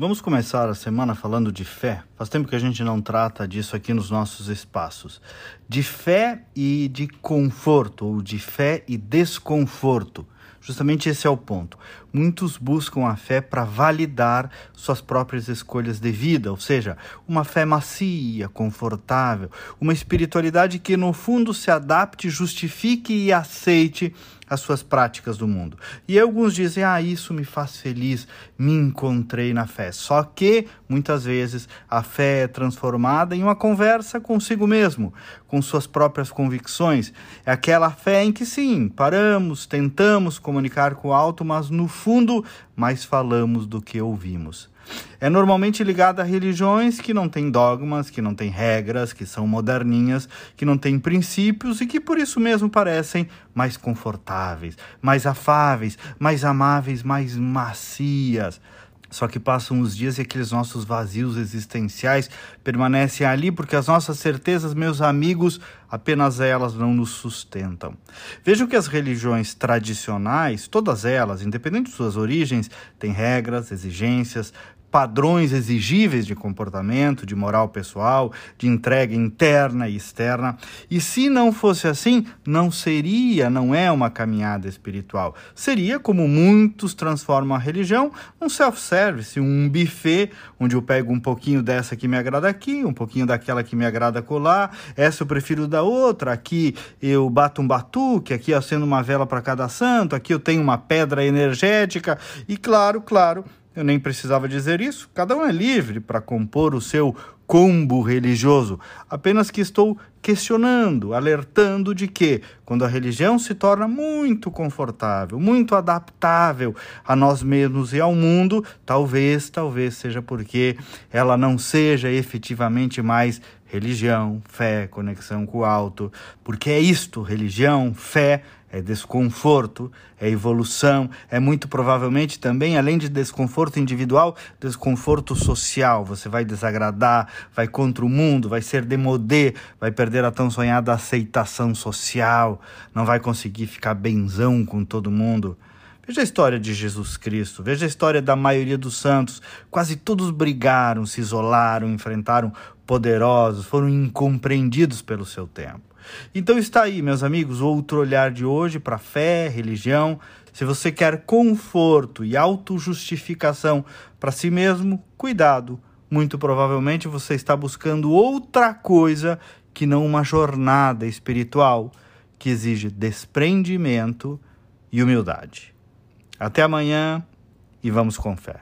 Vamos começar a semana falando de fé. Faz tempo que a gente não trata disso aqui nos nossos espaços. De fé e de conforto, ou de fé e desconforto. Justamente esse é o ponto. Muitos buscam a fé para validar suas próprias escolhas de vida, ou seja, uma fé macia, confortável, uma espiritualidade que no fundo se adapte, justifique e aceite as suas práticas do mundo. E alguns dizem: "Ah, isso me faz feliz, me encontrei na fé". Só que muitas vezes a fé é transformada em uma conversa consigo mesmo, com suas próprias convicções. É aquela fé em que sim, paramos, tentamos comunicar com o alto, mas no fundo mais falamos do que ouvimos. É normalmente ligada a religiões que não têm dogmas, que não têm regras, que são moderninhas, que não têm princípios e que por isso mesmo parecem mais confortáveis, mais afáveis, mais amáveis, mais macias. Só que passam os dias e aqueles nossos vazios existenciais permanecem ali porque as nossas certezas, meus amigos, apenas elas não nos sustentam. Vejam que as religiões tradicionais, todas elas, independente de suas origens, têm regras, exigências, padrões exigíveis de comportamento, de moral pessoal, de entrega interna e externa. E se não fosse assim, não seria, não é uma caminhada espiritual. Seria, como muitos transformam a religião, um self-service, um buffet, onde eu pego um pouquinho dessa que me agrada aqui, um pouquinho daquela que me agrada colar, essa eu prefiro da outra, aqui eu bato um batuque, aqui acendo uma vela para cada santo, aqui eu tenho uma pedra energética, e claro, claro, eu nem precisava dizer isso. Cada um é livre para compor o seu combo religioso. Apenas que estou questionando, alertando de que, quando a religião se torna muito confortável, muito adaptável a nós mesmos e ao mundo, talvez, talvez seja porque ela não seja efetivamente mais religião, fé, conexão com o alto, porque é isto, religião, fé, é desconforto, é evolução, é muito provavelmente também, além de desconforto individual, desconforto social. Você vai desagradar, vai contra o mundo, vai ser demodê, vai perder a tão sonhada aceitação social, não vai conseguir ficar benzão com todo mundo. Veja a história de Jesus Cristo, veja a história da maioria dos santos. Quase todos brigaram, se isolaram, enfrentaram poderosos, foram incompreendidos pelo seu tempo. Então está aí, meus amigos, outro olhar de hoje para fé, religião. Se você quer conforto e autojustificação para si mesmo, cuidado. Muito provavelmente você está buscando outra coisa que não uma jornada espiritual que exige desprendimento e humildade. Até amanhã e vamos com fé.